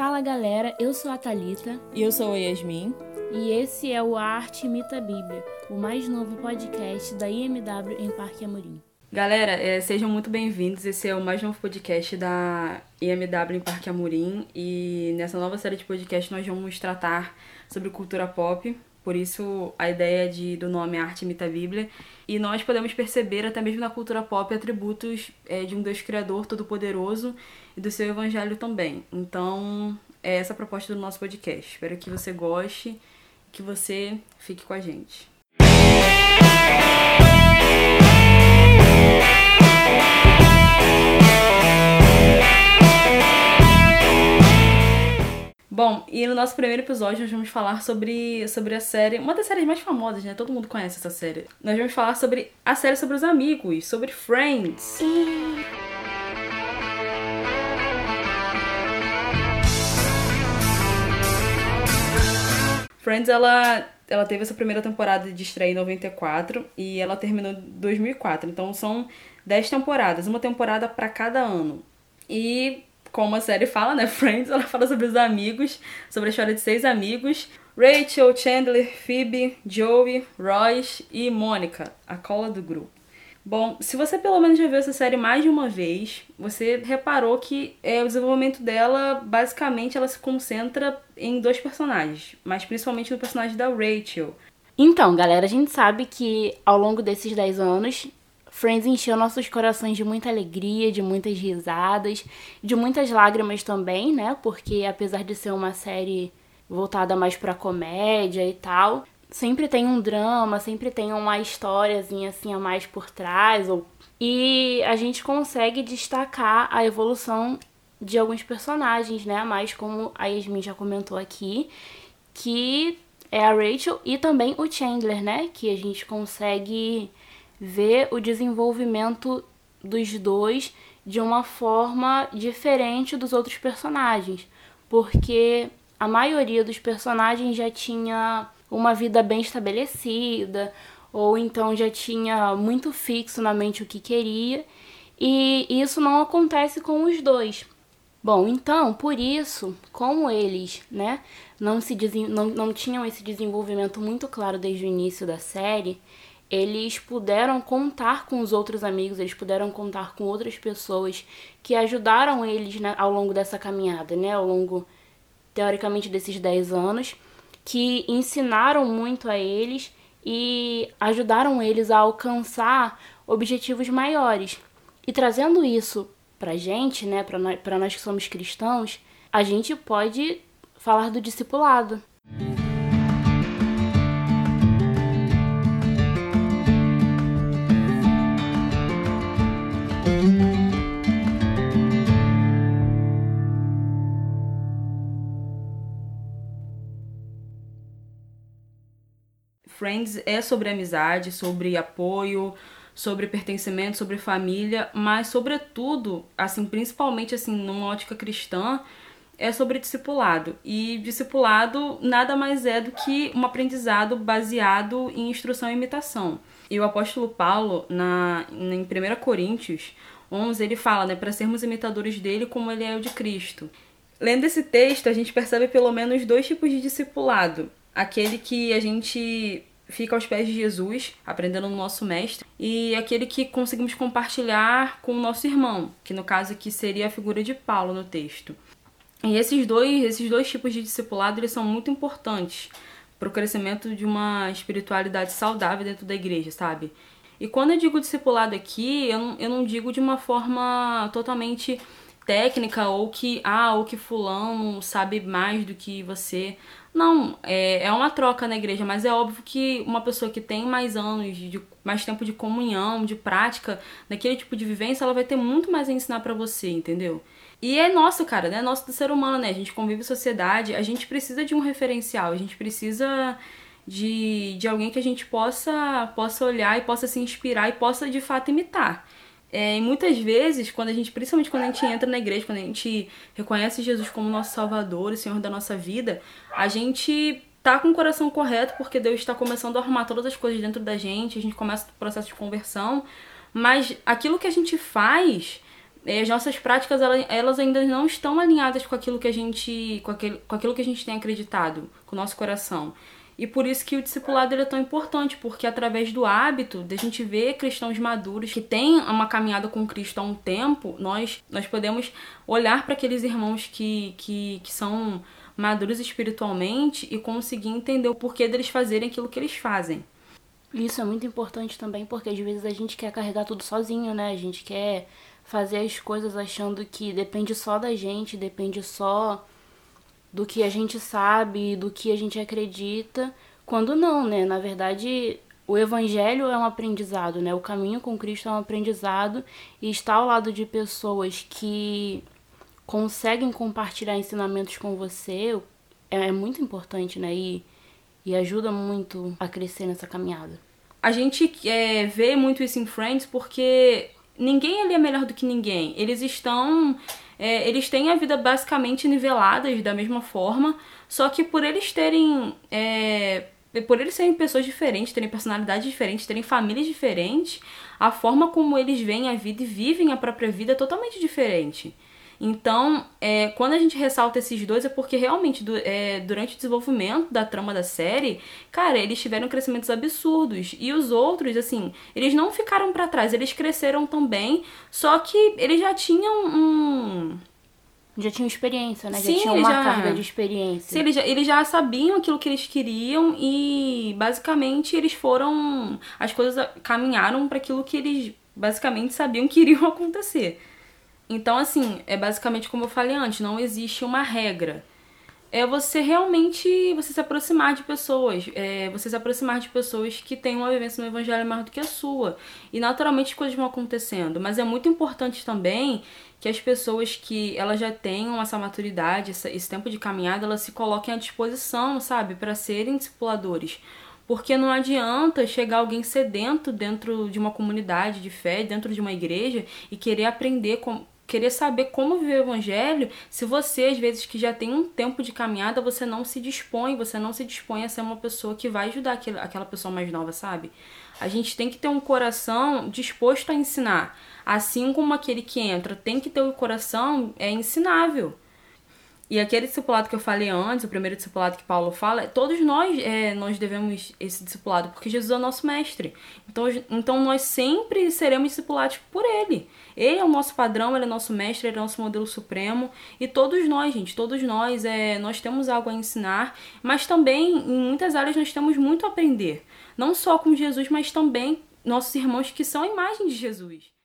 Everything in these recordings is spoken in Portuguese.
Fala galera, eu sou a Thalita E eu sou a Yasmin. e esse é o Arte Imita Bíblia, o mais novo podcast da IMW em Parque Amorim. Galera, é, sejam muito bem-vindos. Esse é o mais novo podcast da IMW em Parque Amorim. E nessa nova série de podcast nós vamos tratar sobre cultura pop. Por isso a ideia de, do nome Arte Imita a Bíblia. E nós podemos perceber até mesmo na cultura pop atributos é, de um Deus Criador Todo-Poderoso e do seu Evangelho também. Então é essa a proposta do nosso podcast. Espero que você goste, que você fique com a gente. Bom, nosso primeiro episódio nós vamos falar sobre, sobre a série, uma das séries mais famosas, né? Todo mundo conhece essa série. Nós vamos falar sobre a série sobre os amigos, sobre Friends. Friends, ela, ela teve essa primeira temporada de estreia em 94 e ela terminou em 2004. Então são 10 temporadas, uma temporada para cada ano. E como a série fala, né, Friends, ela fala sobre os amigos, sobre a história de seis amigos. Rachel, Chandler, Phoebe, Joey, Royce e Mônica, a cola do grupo. Bom, se você pelo menos já viu essa série mais de uma vez, você reparou que é, o desenvolvimento dela, basicamente, ela se concentra em dois personagens, mas principalmente no personagem da Rachel. Então, galera, a gente sabe que ao longo desses 10 anos, Friends encheu nossos corações de muita alegria, de muitas risadas, de muitas lágrimas também, né? Porque apesar de ser uma série voltada mais pra comédia e tal, sempre tem um drama, sempre tem uma historiazinha assim a mais por trás, ou... e a gente consegue destacar a evolução de alguns personagens, né? Mais como a Yasmin já comentou aqui, que é a Rachel e também o Chandler, né? Que a gente consegue ver o desenvolvimento dos dois de uma forma diferente dos outros personagens, porque a maioria dos personagens já tinha uma vida bem estabelecida, ou então já tinha muito fixo na mente o que queria, e isso não acontece com os dois. Bom, então, por isso, como eles, né, não, se não, não tinham esse desenvolvimento muito claro desde o início da série, eles puderam contar com os outros amigos, eles puderam contar com outras pessoas que ajudaram eles né, ao longo dessa caminhada, né, ao longo, teoricamente, desses 10 anos, que ensinaram muito a eles e ajudaram eles a alcançar objetivos maiores. E trazendo isso pra gente, né, pra nós, pra nós que somos cristãos, a gente pode falar do discipulado. Friends é sobre amizade, sobre apoio, sobre pertencimento, sobre família, mas sobretudo, assim, principalmente assim, numa ótica cristã, é sobre discipulado. E discipulado nada mais é do que um aprendizado baseado em instrução e imitação. E o apóstolo Paulo, na, em 1 Coríntios 11, ele fala, né, para sermos imitadores dele como ele é o de Cristo. Lendo esse texto, a gente percebe pelo menos dois tipos de discipulado. Aquele que a gente fica aos pés de Jesus, aprendendo no nosso mestre, e aquele que conseguimos compartilhar com o nosso irmão, que no caso aqui seria a figura de Paulo no texto. E esses dois, esses dois tipos de discipulado, eles são muito importantes para o crescimento de uma espiritualidade saudável dentro da igreja, sabe? E quando eu digo discipulado aqui, eu não, eu não digo de uma forma totalmente técnica ou que ah, ou que fulano sabe mais do que você. Não, é, é uma troca na igreja, mas é óbvio que uma pessoa que tem mais anos, de, mais tempo de comunhão, de prática, daquele tipo de vivência, ela vai ter muito mais a ensinar pra você, entendeu? E é nosso, cara, né? Nosso do ser humano, né? A gente convive em sociedade, a gente precisa de um referencial, a gente precisa de, de alguém que a gente possa, possa olhar e possa se inspirar e possa de fato imitar. É, e muitas vezes, quando a gente, principalmente quando a gente entra na igreja, quando a gente reconhece Jesus como nosso Salvador e Senhor da nossa vida, a gente tá com o coração correto porque Deus está começando a arrumar todas as coisas dentro da gente, a gente começa o processo de conversão, mas aquilo que a gente faz as nossas práticas elas ainda não estão alinhadas com aquilo que a gente com, aquele, com aquilo que a gente tem acreditado com o nosso coração e por isso que o discipulado é tão importante, porque através do hábito, de a gente ver cristãos maduros que têm uma caminhada com Cristo há um tempo, nós, nós podemos olhar para aqueles irmãos que, que, que são maduros espiritualmente e conseguir entender o porquê deles fazerem aquilo que eles fazem. Isso é muito importante também, porque às vezes a gente quer carregar tudo sozinho, né? A gente quer fazer as coisas achando que depende só da gente, depende só do que a gente sabe, do que a gente acredita, quando não, né? Na verdade, o evangelho é um aprendizado, né? O caminho com Cristo é um aprendizado e estar ao lado de pessoas que conseguem compartilhar ensinamentos com você é, é muito importante, né? E, e ajuda muito a crescer nessa caminhada. A gente é, vê muito isso em Friends porque ninguém ali é melhor do que ninguém. Eles estão é, eles têm a vida basicamente niveladas da mesma forma, só que por eles terem. É, por eles serem pessoas diferentes, terem personalidades diferentes, terem famílias diferentes, a forma como eles veem a vida e vivem a própria vida é totalmente diferente. Então, é, quando a gente ressalta esses dois, é porque realmente, do, é, durante o desenvolvimento da trama da série, cara, eles tiveram crescimentos absurdos. E os outros, assim, eles não ficaram para trás, eles cresceram também, só que eles já tinham um. Já tinham experiência, né? Sim, já tinham uma já... carga de experiência. Sim, eles já, eles já sabiam aquilo que eles queriam e basicamente eles foram. As coisas caminharam para aquilo que eles basicamente sabiam que iriam acontecer. Então, assim, é basicamente como eu falei antes, não existe uma regra. É você realmente você se aproximar de pessoas, é você se aproximar de pessoas que têm uma vivência no evangelho maior do que a sua. E naturalmente as coisas vão acontecendo, mas é muito importante também que as pessoas que elas já tenham essa maturidade, esse tempo de caminhada, elas se coloquem à disposição, sabe, para serem discipuladores. Porque não adianta chegar alguém sedento dentro de uma comunidade de fé, dentro de uma igreja e querer aprender com, querer saber como viver o evangelho, se você, às vezes, que já tem um tempo de caminhada, você não se dispõe, você não se dispõe a ser uma pessoa que vai ajudar aquela, pessoa mais nova, sabe? A gente tem que ter um coração disposto a ensinar. Assim como aquele que entra tem que ter o um coração é ensinável. E aquele discipulado que eu falei antes, o primeiro discipulado que Paulo fala, todos nós é, nós devemos esse discipulado, porque Jesus é o nosso mestre. Então, então nós sempre seremos discipulados por ele. Ele é o nosso padrão, ele é nosso mestre, ele é nosso modelo supremo. E todos nós, gente, todos nós, é, nós temos algo a ensinar, mas também em muitas áreas nós temos muito a aprender. Não só com Jesus, mas também nossos irmãos que são a imagem de Jesus.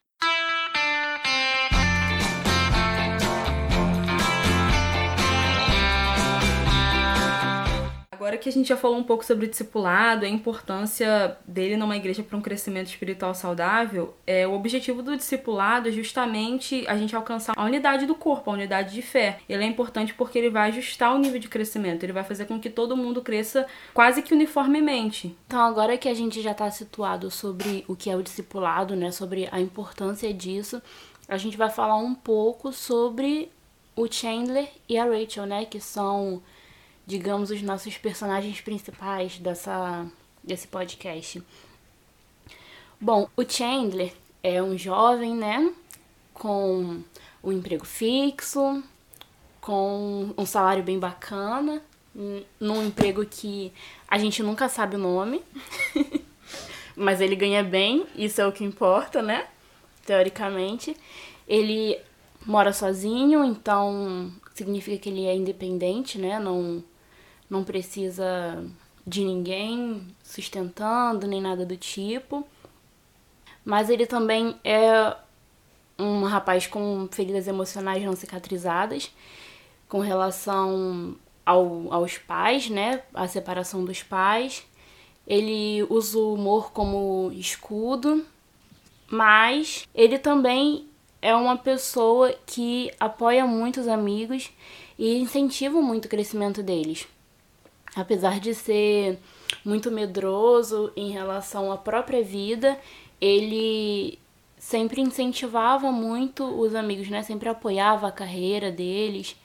Agora que a gente já falou um pouco sobre o discipulado, a importância dele numa igreja para um crescimento espiritual saudável, é, o objetivo do discipulado é justamente a gente alcançar a unidade do corpo, a unidade de fé. Ele é importante porque ele vai ajustar o nível de crescimento, ele vai fazer com que todo mundo cresça quase que uniformemente. Então, agora que a gente já está situado sobre o que é o discipulado, né, sobre a importância disso, a gente vai falar um pouco sobre o Chandler e a Rachel, né, que são digamos, os nossos personagens principais dessa, desse podcast. Bom, o Chandler é um jovem, né? Com um emprego fixo, com um salário bem bacana, num emprego que a gente nunca sabe o nome, mas ele ganha bem, isso é o que importa, né? Teoricamente. Ele mora sozinho, então significa que ele é independente, né? Não não precisa de ninguém sustentando, nem nada do tipo. Mas ele também é um rapaz com feridas emocionais não cicatrizadas com relação ao, aos pais, né? A separação dos pais. Ele usa o humor como escudo, mas ele também é uma pessoa que apoia muito os amigos e incentiva muito o crescimento deles apesar de ser muito medroso em relação à própria vida, ele sempre incentivava muito os amigos, né? Sempre apoiava a carreira deles.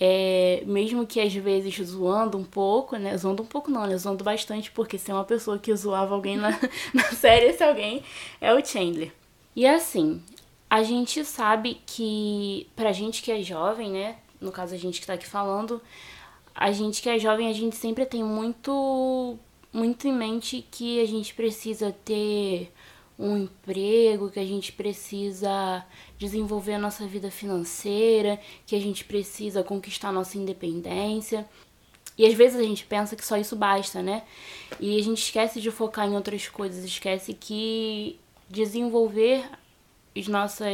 É, mesmo que às vezes zoando um pouco, né? Zoando um pouco não, né? Zoando bastante, porque se é uma pessoa que zoava alguém na, na série, esse alguém é o Chandler. E assim, a gente sabe que, pra gente que é jovem, né? No caso, a gente que tá aqui falando, a gente que é jovem, a gente sempre tem muito, muito em mente que a gente precisa ter um emprego, que a gente precisa desenvolver a nossa vida financeira, que a gente precisa conquistar a nossa independência. E às vezes a gente pensa que só isso basta, né? E a gente esquece de focar em outras coisas, esquece que desenvolver as nossas,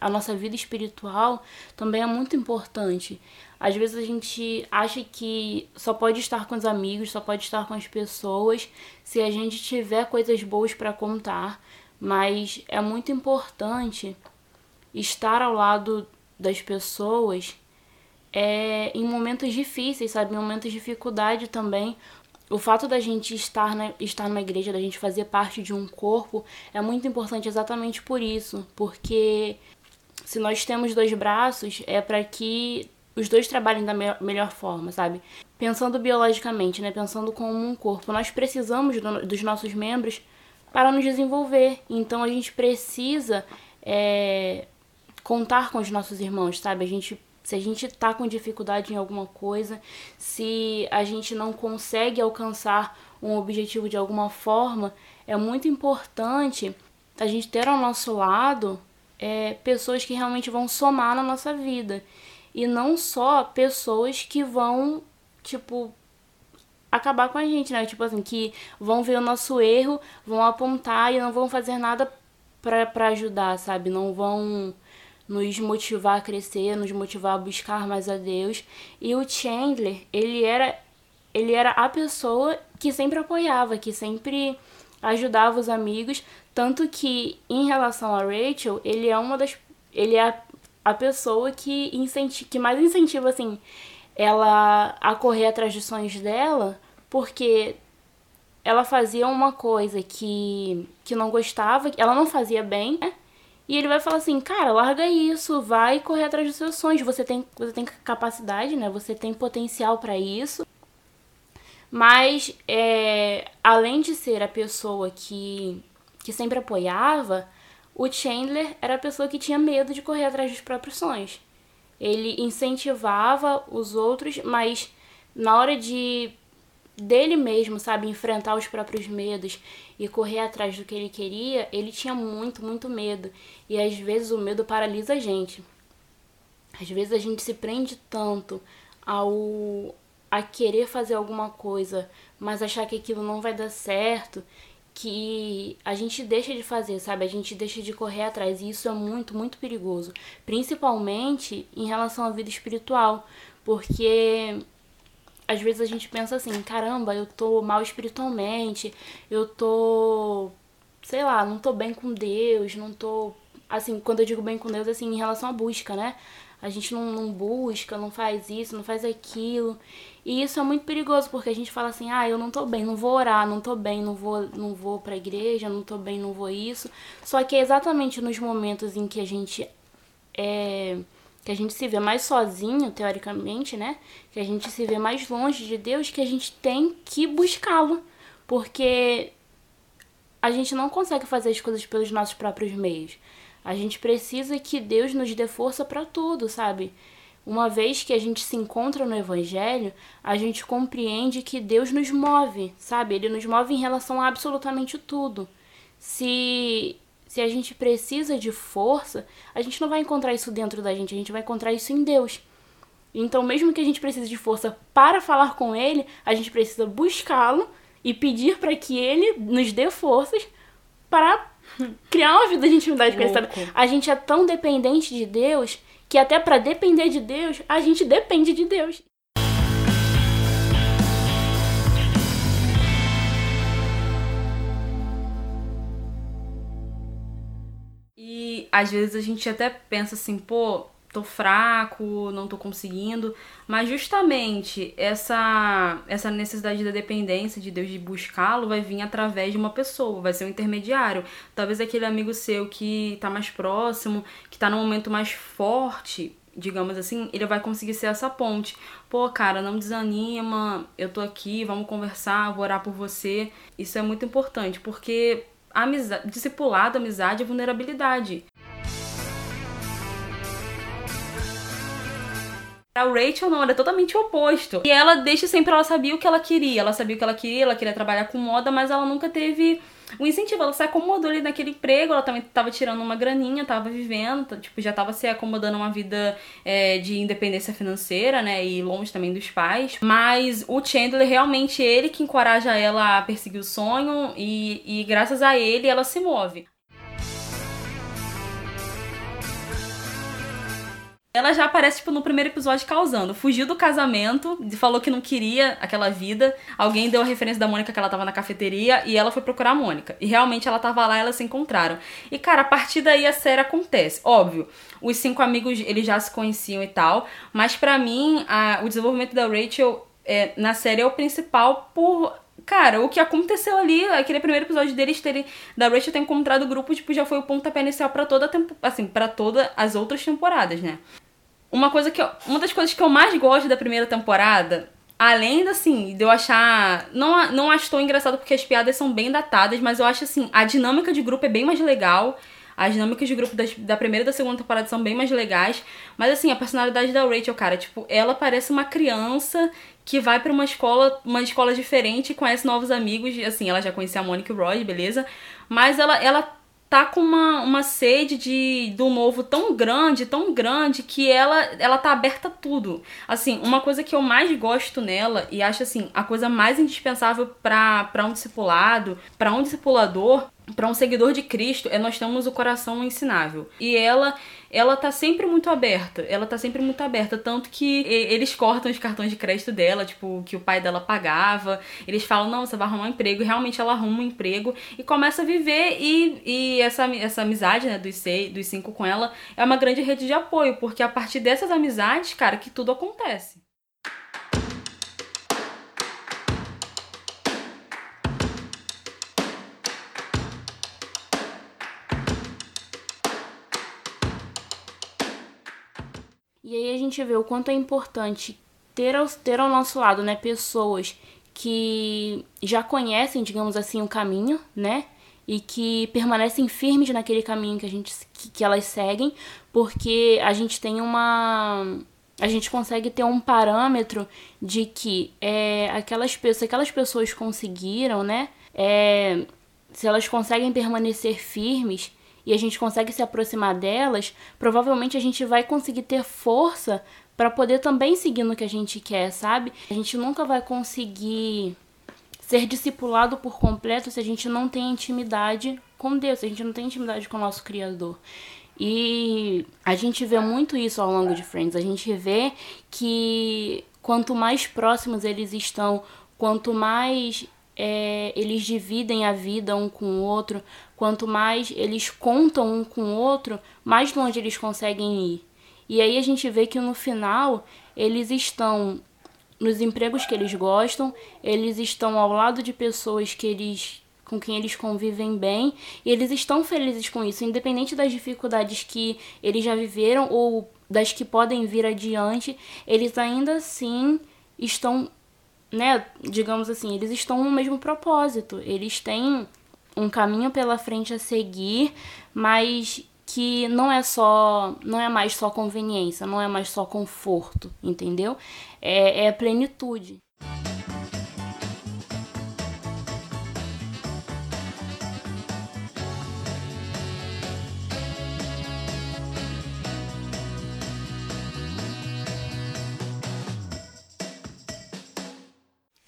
a nossa vida espiritual também é muito importante. Às vezes a gente acha que só pode estar com os amigos, só pode estar com as pessoas se a gente tiver coisas boas para contar, mas é muito importante estar ao lado das pessoas é, em momentos difíceis, sabe? Em momentos de dificuldade também. O fato da gente estar, na, estar numa igreja, da gente fazer parte de um corpo, é muito importante exatamente por isso. Porque se nós temos dois braços, é para que os dois trabalhem da me melhor forma, sabe? Pensando biologicamente, né? Pensando como um corpo. Nós precisamos do, dos nossos membros para nos desenvolver. Então a gente precisa é, contar com os nossos irmãos, sabe? A gente se a gente está com dificuldade em alguma coisa, se a gente não consegue alcançar um objetivo de alguma forma, é muito importante a gente ter ao nosso lado é, pessoas que realmente vão somar na nossa vida. E não só pessoas que vão, tipo, acabar com a gente, né? Tipo assim, que vão ver o nosso erro, vão apontar e não vão fazer nada pra, ajudar, sabe? Não vão nos motivar a crescer, nos motivar a buscar mais a Deus. E o Chandler, ele era ele era a pessoa que sempre apoiava, que sempre ajudava os amigos, tanto que em relação a Rachel, ele é uma das ele é a pessoa que incenti que mais incentiva assim ela a correr atrás dos sonhos dela, porque ela fazia uma coisa que que não gostava, ela não fazia bem, né? E ele vai falar assim, cara, larga isso, vai correr atrás dos seus sonhos. Você tem, você tem capacidade, né? Você tem potencial para isso. Mas, é, além de ser a pessoa que, que sempre apoiava, o Chandler era a pessoa que tinha medo de correr atrás dos próprios sonhos. Ele incentivava os outros, mas na hora de dele mesmo, sabe, enfrentar os próprios medos e correr atrás do que ele queria, ele tinha muito, muito medo. E às vezes o medo paralisa a gente. Às vezes a gente se prende tanto ao a querer fazer alguma coisa, mas achar que aquilo não vai dar certo, que a gente deixa de fazer, sabe? A gente deixa de correr atrás e isso é muito, muito perigoso, principalmente em relação à vida espiritual, porque às vezes a gente pensa assim, caramba, eu tô mal espiritualmente, eu tô, sei lá, não tô bem com Deus, não tô. Assim, quando eu digo bem com Deus, assim, em relação à busca, né? A gente não, não busca, não faz isso, não faz aquilo. E isso é muito perigoso, porque a gente fala assim, ah, eu não tô bem, não vou orar, não tô bem, não vou, não vou pra igreja, não tô bem, não vou isso. Só que é exatamente nos momentos em que a gente é que a gente se vê mais sozinho, teoricamente, né? Que a gente se vê mais longe de Deus, que a gente tem que buscá-lo. Porque a gente não consegue fazer as coisas pelos nossos próprios meios. A gente precisa que Deus nos dê força para tudo, sabe? Uma vez que a gente se encontra no Evangelho, a gente compreende que Deus nos move, sabe? Ele nos move em relação a absolutamente tudo. Se se a gente precisa de força, a gente não vai encontrar isso dentro da gente, a gente vai encontrar isso em Deus. Então, mesmo que a gente precise de força para falar com Ele, a gente precisa buscá-lo e pedir para que Ele nos dê forças para criar uma vida de intimidade com Ele. Sabe? A gente é tão dependente de Deus que até para depender de Deus, a gente depende de Deus. às vezes a gente até pensa assim, pô, tô fraco, não tô conseguindo, mas justamente essa essa necessidade da dependência de Deus de buscá-lo vai vir através de uma pessoa, vai ser um intermediário. Talvez aquele amigo seu que tá mais próximo, que tá num momento mais forte, digamos assim, ele vai conseguir ser essa ponte. Pô, cara, não desanima, eu tô aqui, vamos conversar, vou orar por você. Isso é muito importante, porque amizade, discipulado, amizade é vulnerabilidade. A Rachel não, ela é totalmente o oposto. E ela desde sempre ela sabia o que ela queria. Ela sabia o que ela queria, ela queria trabalhar com moda, mas ela nunca teve o incentivo. Ela se acomodou ali naquele emprego, ela também tava tirando uma graninha, tava vivendo, tipo, já tava se acomodando uma vida é, de independência financeira, né? E longe também dos pais. Mas o Chandler realmente ele que encoraja ela a perseguir o sonho e, e graças a ele ela se move. Ela já aparece, tipo, no primeiro episódio causando. Fugiu do casamento, falou que não queria aquela vida. Alguém deu a referência da Mônica que ela tava na cafeteria e ela foi procurar a Mônica. E realmente ela tava lá elas se encontraram. E, cara, a partir daí a série acontece. Óbvio, os cinco amigos, eles já se conheciam e tal. Mas para mim, a, o desenvolvimento da Rachel é, na série é o principal por Cara, o que aconteceu ali, aquele primeiro episódio deles terem. Da Rachel ter encontrado o grupo, tipo, já foi o pontapé inicial para toda tempo, assim, para todas as outras temporadas, né? Uma coisa que eu, uma das coisas que eu mais gosto da primeira temporada, além assim, de eu achar, não não acho tão engraçado porque as piadas são bem datadas, mas eu acho assim, a dinâmica de grupo é bem mais legal. As dinâmicas de grupo das, da primeira e da segunda temporada são bem mais legais. Mas assim, a personalidade da Rachel, cara, tipo, ela parece uma criança que vai para uma escola, uma escola diferente, conhece novos amigos. Assim, ela já conhecia a Mônica e o Roy, beleza? Mas ela, ela tá com uma, uma sede de do novo tão grande, tão grande, que ela, ela tá aberta a tudo. Assim, uma coisa que eu mais gosto nela, e acho assim, a coisa mais indispensável para um discipulado, para um discipulador, para um seguidor de Cristo é nós temos o coração ensinável. E ela ela tá sempre muito aberta. Ela tá sempre muito aberta, tanto que eles cortam os cartões de crédito dela, tipo, que o pai dela pagava. Eles falam: "Não, você vai arrumar um emprego". E realmente ela arruma um emprego e começa a viver e, e essa, essa amizade, né, dos seis, dos cinco com ela é uma grande rede de apoio, porque a partir dessas amizades, cara, que tudo acontece. E aí a gente vê o quanto é importante ter ao, ter ao nosso lado, né, pessoas que já conhecem, digamos assim, o caminho, né? E que permanecem firmes naquele caminho que a gente que, que elas seguem, porque a gente tem uma a gente consegue ter um parâmetro de que é, aquelas pessoas, aquelas pessoas conseguiram, né? É, se elas conseguem permanecer firmes, e a gente consegue se aproximar delas, provavelmente a gente vai conseguir ter força para poder também seguir no que a gente quer, sabe? A gente nunca vai conseguir ser discipulado por completo se a gente não tem intimidade com Deus, se a gente não tem intimidade com o nosso Criador. E a gente vê muito isso ao longo de Friends. A gente vê que quanto mais próximos eles estão, quanto mais é, eles dividem a vida um com o outro, quanto mais eles contam um com o outro, mais longe eles conseguem ir. E aí a gente vê que no final eles estão nos empregos que eles gostam, eles estão ao lado de pessoas que eles com quem eles convivem bem, e eles estão felizes com isso, independente das dificuldades que eles já viveram ou das que podem vir adiante, eles ainda assim estão né, digamos assim, eles estão no mesmo propósito. Eles têm um caminho pela frente a seguir, mas que não é só, não é mais só conveniência, não é mais só conforto, entendeu? É, é plenitude.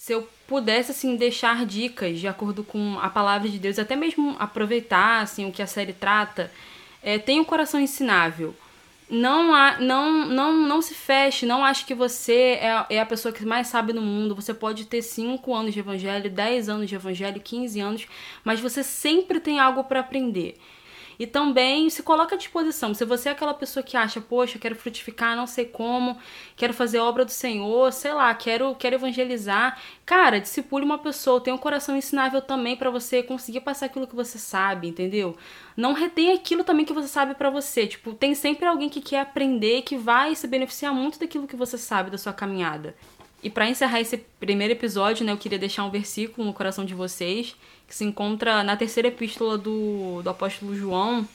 Se eu pudesse assim deixar dicas de acordo com a palavra de Deus, até mesmo aproveitar assim o que a série trata, é, tenha um coração ensinável. Não, há, não, não, não se feche, não ache que você é, é a pessoa que mais sabe no mundo. Você pode ter 5 anos de evangelho, 10 anos de evangelho, 15 anos, mas você sempre tem algo para aprender. E também se coloca à disposição. Se você é aquela pessoa que acha, poxa, quero frutificar, não sei como, quero fazer obra do Senhor, sei lá, quero, quero evangelizar. Cara, discipule uma pessoa, tenha um coração ensinável também para você conseguir passar aquilo que você sabe, entendeu? Não retém aquilo também que você sabe para você. Tipo, tem sempre alguém que quer aprender, que vai se beneficiar muito daquilo que você sabe da sua caminhada. E para encerrar esse primeiro episódio, né, eu queria deixar um versículo no coração de vocês, que se encontra na terceira epístola do, do apóstolo João.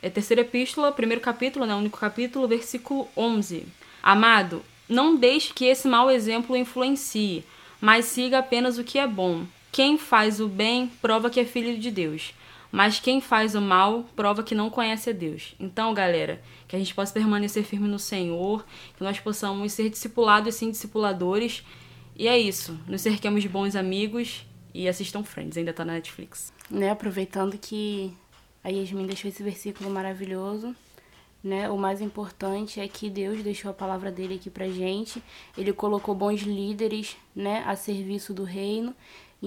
É terceira epístola, primeiro capítulo, né, único capítulo, versículo 11. Amado, não deixe que esse mau exemplo influencie, mas siga apenas o que é bom. Quem faz o bem prova que é filho de Deus, mas quem faz o mal prova que não conhece a Deus. Então, galera, que a gente possa permanecer firme no Senhor, que nós possamos ser discipulados e sim discipuladores. E é isso. Nos cerquemos de bons amigos e assistam Friends, ainda tá na Netflix. Né, aproveitando que a Yasmin deixou esse versículo maravilhoso né? O mais importante é que Deus deixou a palavra dele aqui pra gente. Ele colocou bons líderes, né, a serviço do reino.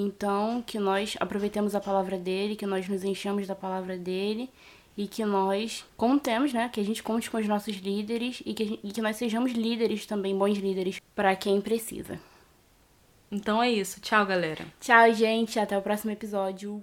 Então, que nós aproveitemos a palavra dele, que nós nos enchamos da palavra dele e que nós contemos, né, que a gente conte com os nossos líderes e que, gente, e que nós sejamos líderes também, bons líderes para quem precisa. Então é isso. Tchau, galera. Tchau, gente. Até o próximo episódio.